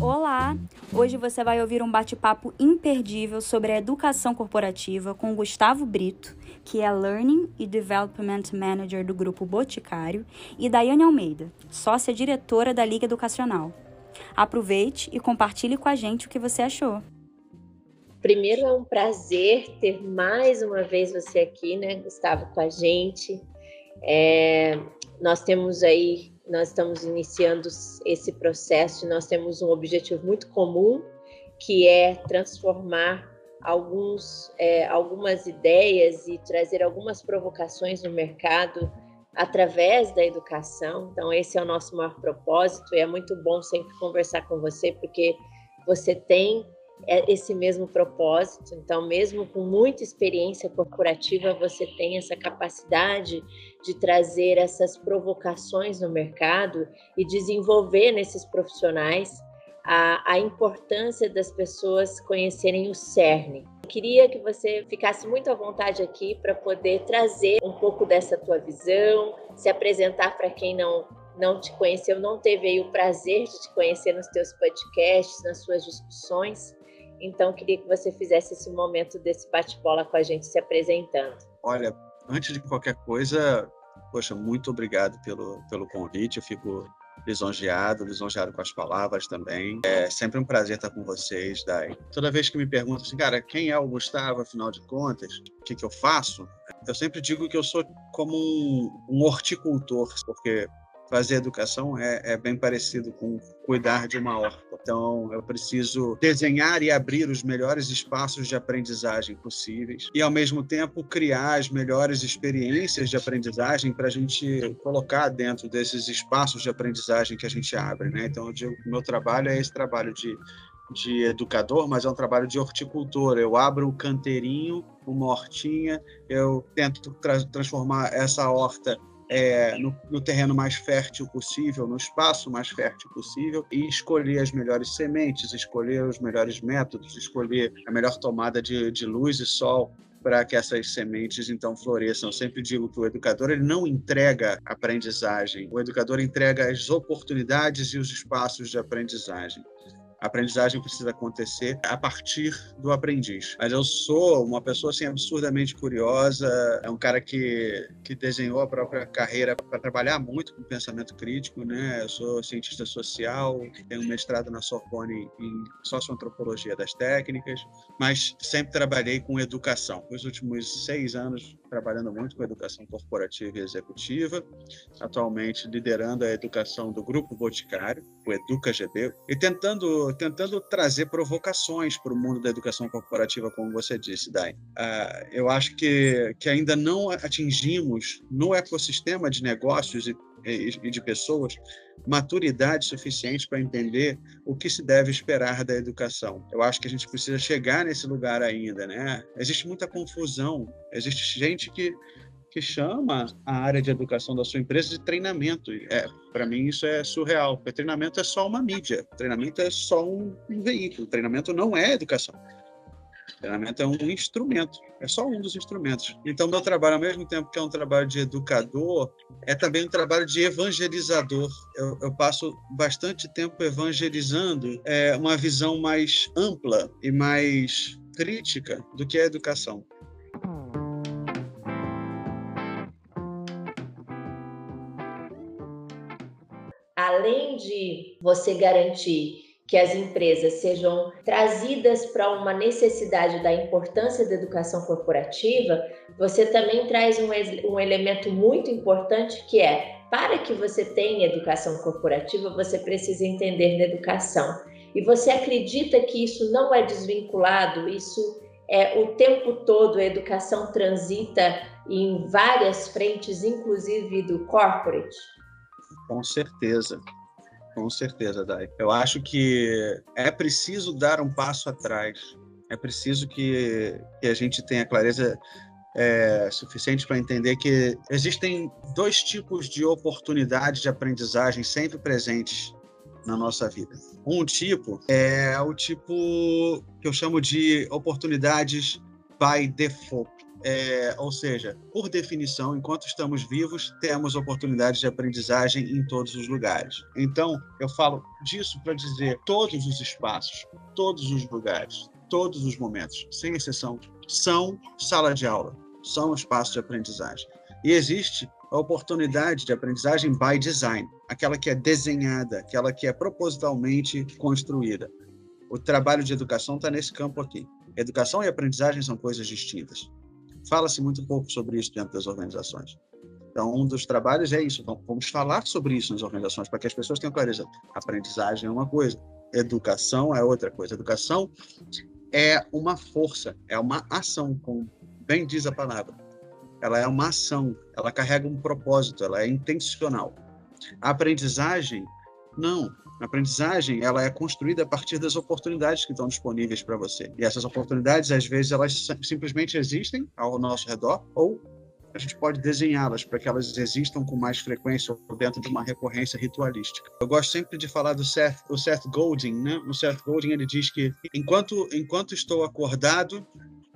Olá! Hoje você vai ouvir um bate-papo imperdível sobre a educação corporativa com Gustavo Brito, que é Learning e Development Manager do Grupo Boticário, e Daiane Almeida, sócia diretora da Liga Educacional. Aproveite e compartilhe com a gente o que você achou. Primeiro é um prazer ter mais uma vez você aqui, né, Gustavo, com a gente. É, nós temos aí nós estamos iniciando esse processo e nós temos um objetivo muito comum, que é transformar alguns, é, algumas ideias e trazer algumas provocações no mercado através da educação. Então, esse é o nosso maior propósito e é muito bom sempre conversar com você, porque você tem esse mesmo propósito. Então, mesmo com muita experiência corporativa, você tem essa capacidade de trazer essas provocações no mercado e desenvolver nesses profissionais a, a importância das pessoas conhecerem o CERN. Eu queria que você ficasse muito à vontade aqui para poder trazer um pouco dessa tua visão, se apresentar para quem não não te conheceu, não teve o prazer de te conhecer nos teus podcasts, nas suas discussões. Então, queria que você fizesse esse momento desse bate-bola com a gente se apresentando. Olha, antes de qualquer coisa, poxa, muito obrigado pelo, pelo convite. Eu fico lisonjeado, lisonjeado com as palavras também. É sempre um prazer estar com vocês, Dai. Toda vez que me perguntam assim, cara, quem é o Gustavo, afinal de contas, o que, que eu faço? Eu sempre digo que eu sou como um, um horticultor, porque fazer educação é, é, bem parecido com cuidar de uma horta. Então, eu preciso desenhar e abrir os melhores espaços de aprendizagem possíveis e, ao mesmo tempo, criar as melhores experiências de aprendizagem para a gente colocar dentro desses espaços de aprendizagem que a gente abre. Né? Então, eu digo meu trabalho é esse trabalho de de educador, mas é um trabalho de horticultor. Eu abro o canteirinho, uma hortinha, eu tento tra transformar essa horta é, no, no, terreno mais fértil possível, no espaço mais fértil possível, e escolher as melhores sementes, escolher os melhores métodos, escolher a melhor tomada de, de luz e sol para que essas sementes então floresçam. Eu sempre digo que o educador ele não entrega aprendizagem, o educador entrega as oportunidades e os espaços de aprendizagem. A aprendizagem precisa acontecer a partir do aprendiz. Mas eu sou uma pessoa assim absurdamente curiosa, é um cara que que desenhou a própria carreira para trabalhar muito com pensamento crítico, né? Eu sou cientista social, tenho um mestrado na Sorbonne em socioantropologia das técnicas, mas sempre trabalhei com educação. Nos últimos seis anos trabalhando muito com educação corporativa e executiva, atualmente liderando a educação do Grupo Boticário, o Educa GB, e tentando, tentando trazer provocações para o mundo da educação corporativa, como você disse, Dai. Uh, eu acho que, que ainda não atingimos no ecossistema de negócios e e de pessoas maturidade suficiente para entender o que se deve esperar da educação. Eu acho que a gente precisa chegar nesse lugar ainda, né? Existe muita confusão, existe gente que que chama a área de educação da sua empresa de treinamento. É, para mim isso é surreal. Porque treinamento é só uma mídia, treinamento é só um, um veículo. Treinamento não é educação. Treinamento é um instrumento, é só um dos instrumentos. Então, meu trabalho, ao mesmo tempo que é um trabalho de educador, é também um trabalho de evangelizador. Eu, eu passo bastante tempo evangelizando é, uma visão mais ampla e mais crítica do que a educação. Além de você garantir que as empresas sejam trazidas para uma necessidade da importância da educação corporativa, você também traz um, um elemento muito importante que é para que você tenha educação corporativa, você precisa entender da educação. E você acredita que isso não é desvinculado, isso é o tempo todo a educação transita em várias frentes, inclusive do corporate? Com certeza. Com certeza, Dai. Eu acho que é preciso dar um passo atrás. É preciso que, que a gente tenha clareza é, suficiente para entender que existem dois tipos de oportunidades de aprendizagem sempre presentes na nossa vida. Um tipo é o tipo que eu chamo de oportunidades by default. É, ou seja, por definição, enquanto estamos vivos, temos oportunidades de aprendizagem em todos os lugares. Então, eu falo disso para dizer todos os espaços, todos os lugares, todos os momentos, sem exceção, são sala de aula, são espaço de aprendizagem. E existe a oportunidade de aprendizagem by design, aquela que é desenhada, aquela que é propositalmente construída. O trabalho de educação está nesse campo aqui. Educação e aprendizagem são coisas distintas. Fala-se muito pouco sobre isso dentro das organizações. Então, um dos trabalhos é isso. Então, vamos falar sobre isso nas organizações, para que as pessoas tenham clareza. Aprendizagem é uma coisa, educação é outra coisa. Educação é uma força, é uma ação, como bem diz a palavra. Ela é uma ação, ela carrega um propósito, ela é intencional. A aprendizagem, não. A aprendizagem, ela é construída a partir das oportunidades que estão disponíveis para você. E essas oportunidades, às vezes, elas simplesmente existem ao nosso redor ou a gente pode desenhá-las para que elas existam com mais frequência ou dentro de uma recorrência ritualística. Eu gosto sempre de falar do Seth, o Seth Godin, né? O Seth Godin ele diz que enquanto enquanto estou acordado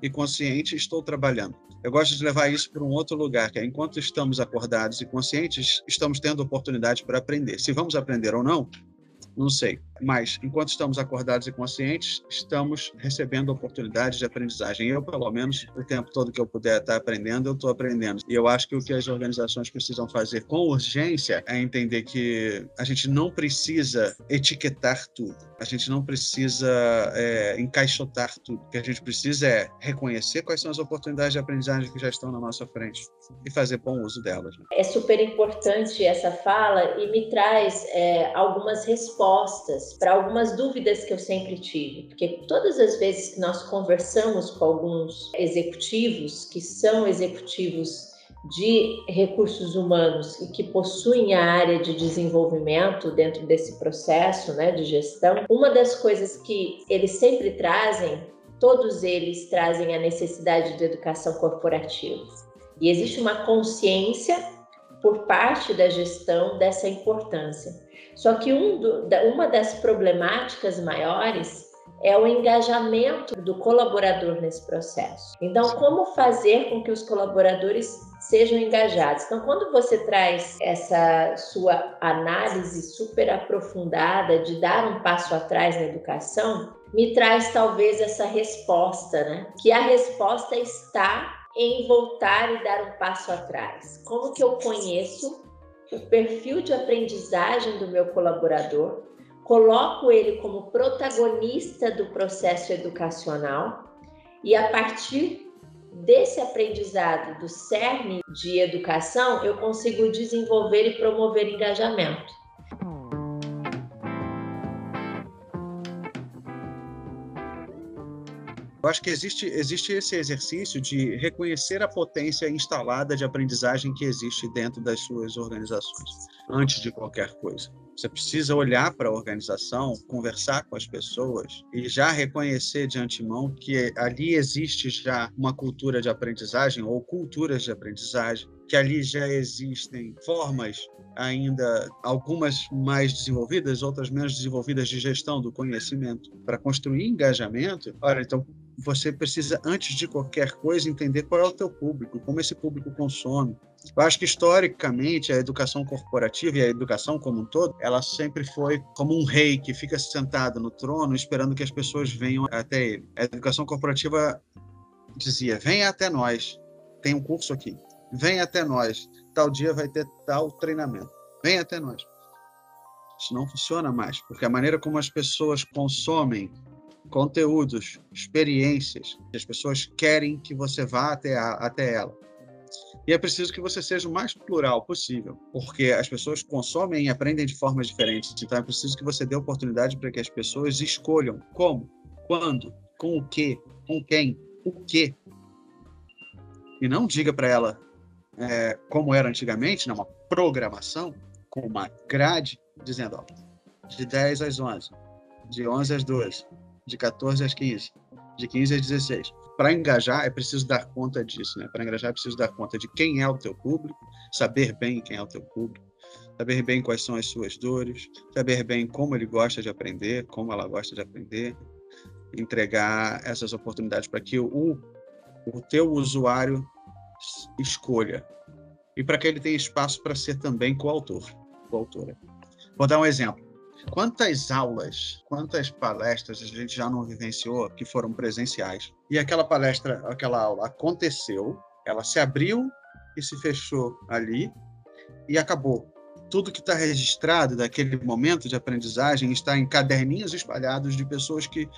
e consciente, estou trabalhando. Eu gosto de levar isso para um outro lugar, que é enquanto estamos acordados e conscientes, estamos tendo oportunidade para aprender. Se vamos aprender ou não, não sei. Mas, enquanto estamos acordados e conscientes, estamos recebendo oportunidades de aprendizagem. Eu, pelo menos, o tempo todo que eu puder estar aprendendo, eu estou aprendendo. E eu acho que o que as organizações precisam fazer com urgência é entender que a gente não precisa etiquetar tudo. A gente não precisa é, encaixotar tudo. O que a gente precisa é reconhecer quais são as oportunidades de aprendizagem que já estão na nossa frente e fazer bom uso delas. É super importante essa fala e me traz é, algumas respostas para algumas dúvidas que eu sempre tive, porque todas as vezes que nós conversamos com alguns executivos que são executivos de recursos humanos e que possuem a área de desenvolvimento dentro desse processo né, de gestão, uma das coisas que eles sempre trazem, todos eles trazem a necessidade de educação corporativa. E existe uma consciência por parte da gestão dessa importância. Só que um do, uma das problemáticas maiores é o engajamento do colaborador nesse processo. Então, como fazer com que os colaboradores sejam engajados? Então, quando você traz essa sua análise super aprofundada de dar um passo atrás na educação, me traz talvez essa resposta, né? Que a resposta está em voltar e dar um passo atrás. Como que eu conheço o perfil de aprendizagem do meu colaborador, coloco ele como protagonista do processo educacional e a partir desse aprendizado do cerne de educação, eu consigo desenvolver e promover engajamento. Eu acho que existe, existe esse exercício de reconhecer a potência instalada de aprendizagem que existe dentro das suas organizações, antes de qualquer coisa. Você precisa olhar para a organização, conversar com as pessoas e já reconhecer de antemão que ali existe já uma cultura de aprendizagem ou culturas de aprendizagem, que ali já existem formas ainda algumas mais desenvolvidas, outras menos desenvolvidas de gestão do conhecimento para construir engajamento. Olha, então você precisa, antes de qualquer coisa, entender qual é o teu público, como esse público consome. Eu acho que, historicamente, a educação corporativa e a educação como um todo, ela sempre foi como um rei que fica sentado no trono esperando que as pessoas venham até ele. A educação corporativa dizia, venha até nós, tem um curso aqui, venha até nós, tal dia vai ter tal treinamento, venha até nós. Isso não funciona mais, porque a maneira como as pessoas consomem conteúdos, experiências. As pessoas querem que você vá até, a, até ela. E é preciso que você seja o mais plural possível, porque as pessoas consomem e aprendem de formas diferentes. Então é preciso que você dê oportunidade para que as pessoas escolham como, quando, com o que, com quem, o que. E não diga para ela é, como era antigamente, numa programação, com uma grade, dizendo ó, de 10 às 11, de 11 às 12, de 14 às 15, de 15 às 16. Para engajar, é preciso dar conta disso, né? Para engajar, é preciso dar conta de quem é o teu público, saber bem quem é o teu público, saber bem quais são as suas dores, saber bem como ele gosta de aprender, como ela gosta de aprender, entregar essas oportunidades para que o o teu usuário escolha e para que ele tenha espaço para ser também coautor, coautora. Vou dar um exemplo. Quantas aulas, quantas palestras a gente já não vivenciou que foram presenciais? E aquela palestra, aquela aula aconteceu, ela se abriu e se fechou ali e acabou. Tudo que está registrado daquele momento de aprendizagem está em caderninhos espalhados de pessoas que,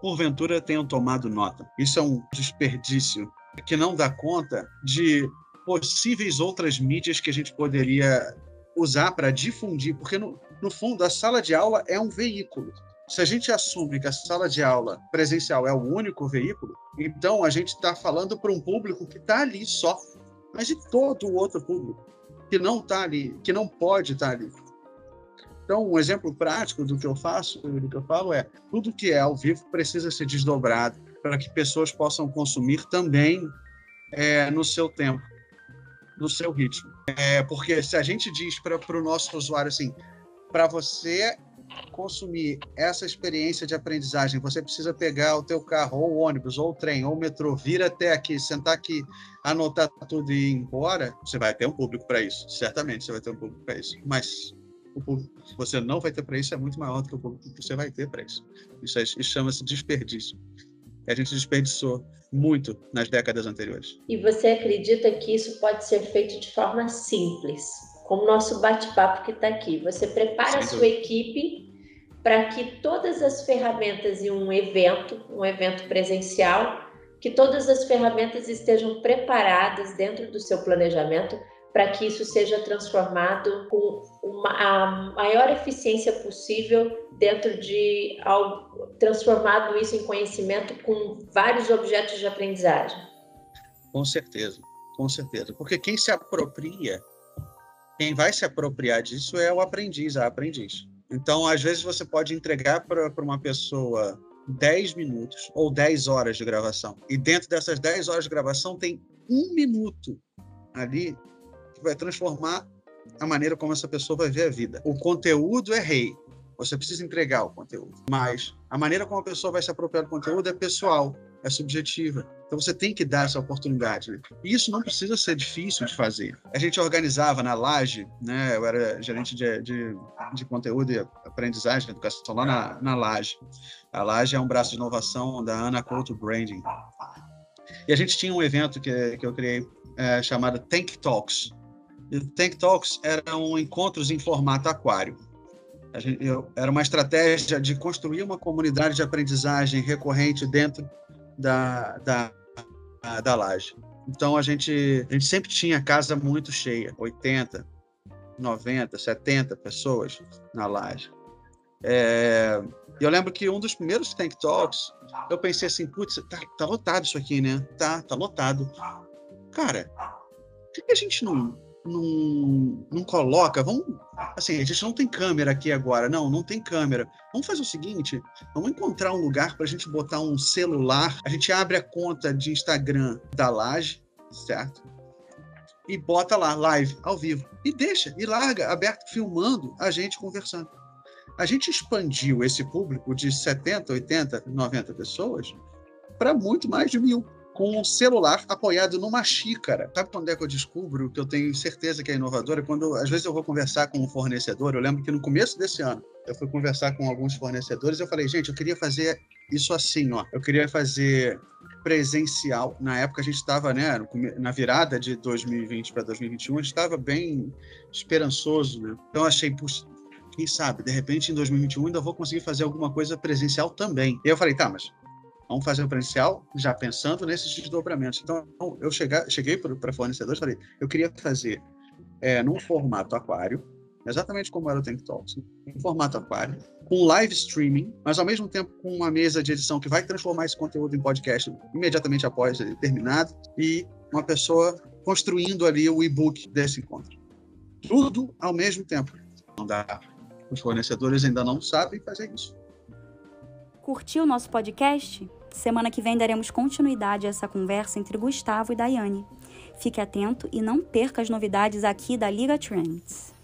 porventura, tenham tomado nota. Isso é um desperdício que não dá conta de possíveis outras mídias que a gente poderia usar para difundir, porque no, no fundo a sala de aula é um veículo. Se a gente assume que a sala de aula presencial é o único veículo, então a gente está falando para um público que está ali só, mas e todo o outro público que não está ali, que não pode estar tá ali. Então, um exemplo prático do que eu faço, do que eu falo é tudo que é ao vivo precisa ser desdobrado para que pessoas possam consumir também é, no seu tempo no seu ritmo. É, porque se a gente diz para o nosso usuário assim, para você consumir essa experiência de aprendizagem, você precisa pegar o teu carro, ou o ônibus, ou o trem, ou o metrô, vir até aqui, sentar aqui, anotar tudo e ir embora, você vai ter um público para isso. Certamente você vai ter um público para isso. Mas o público que você não vai ter para isso é muito maior do que o público que você vai ter para isso. Isso, é, isso chama-se desperdício a gente desperdiçou muito nas décadas anteriores. E você acredita que isso pode ser feito de forma simples, como nosso bate-papo que está aqui? Você prepara a sua equipe para que todas as ferramentas em um evento, um evento presencial, que todas as ferramentas estejam preparadas dentro do seu planejamento para que isso seja transformado com uma, a maior eficiência possível dentro de ao, transformado isso em conhecimento com vários objetos de aprendizagem. Com certeza, com certeza, porque quem se apropria, quem vai se apropriar disso é o aprendiz, a aprendiz. Então, às vezes você pode entregar para uma pessoa 10 minutos ou 10 horas de gravação. E dentro dessas 10 horas de gravação tem um minuto ali que vai transformar a maneira como essa pessoa vai ver a vida. O conteúdo é rei. Você precisa entregar o conteúdo. Mas a maneira como a pessoa vai se apropriar do conteúdo é pessoal, é subjetiva. Então você tem que dar essa oportunidade. Né? E isso não precisa ser difícil de fazer. A gente organizava na Laje, né? eu era gerente de, de, de conteúdo e aprendizagem, educação lá na, na Laje. A Laje é um braço de inovação da Ana Couto Branding. E a gente tinha um evento que, que eu criei é, chamado Tank Talks, e Tank Talks eram encontros em formato aquário. Gente, eu, era uma estratégia de construir uma comunidade de aprendizagem recorrente dentro da, da, da laje. Então a gente, a gente sempre tinha casa muito cheia, 80, 90, 70 pessoas na laje. É, eu lembro que um dos primeiros Tank Talks, eu pensei assim, putz, tá, tá lotado isso aqui, né? Tá, tá lotado. Cara, por que a gente não não, não coloca, vamos. Assim, a gente não tem câmera aqui agora. Não, não tem câmera. Vamos fazer o seguinte: vamos encontrar um lugar para a gente botar um celular. A gente abre a conta de Instagram da Laje, certo? E bota lá, live, ao vivo. E deixa, e larga, aberto, filmando a gente conversando. A gente expandiu esse público de 70, 80, 90 pessoas para muito mais de mil com um celular apoiado numa xícara. Sabe quando é que eu descubro que eu tenho certeza que é inovadora? Quando às vezes eu vou conversar com um fornecedor, eu lembro que no começo desse ano eu fui conversar com alguns fornecedores, eu falei, gente, eu queria fazer isso assim, ó. Eu queria fazer presencial. Na época a gente estava, né, na virada de 2020 para 2021, a gente estava bem esperançoso, né? Então achei, puxa, quem sabe, de repente em 2021 ainda vou conseguir fazer alguma coisa presencial também. E eu falei, tá, mas Vamos fazer o presencial já pensando nesses desdobramentos. Então, eu chegar, cheguei para fornecedores e falei, eu queria fazer é, num formato aquário, exatamente como era o Tank Talks, em formato aquário, com live streaming, mas ao mesmo tempo com uma mesa de edição que vai transformar esse conteúdo em podcast imediatamente após ele terminado, e uma pessoa construindo ali o e-book desse encontro. Tudo ao mesmo tempo. Não dá. Os fornecedores ainda não sabem fazer isso. Curtiu o nosso podcast? Semana que vem daremos continuidade a essa conversa entre Gustavo e Daiane. Fique atento e não perca as novidades aqui da Liga Trends.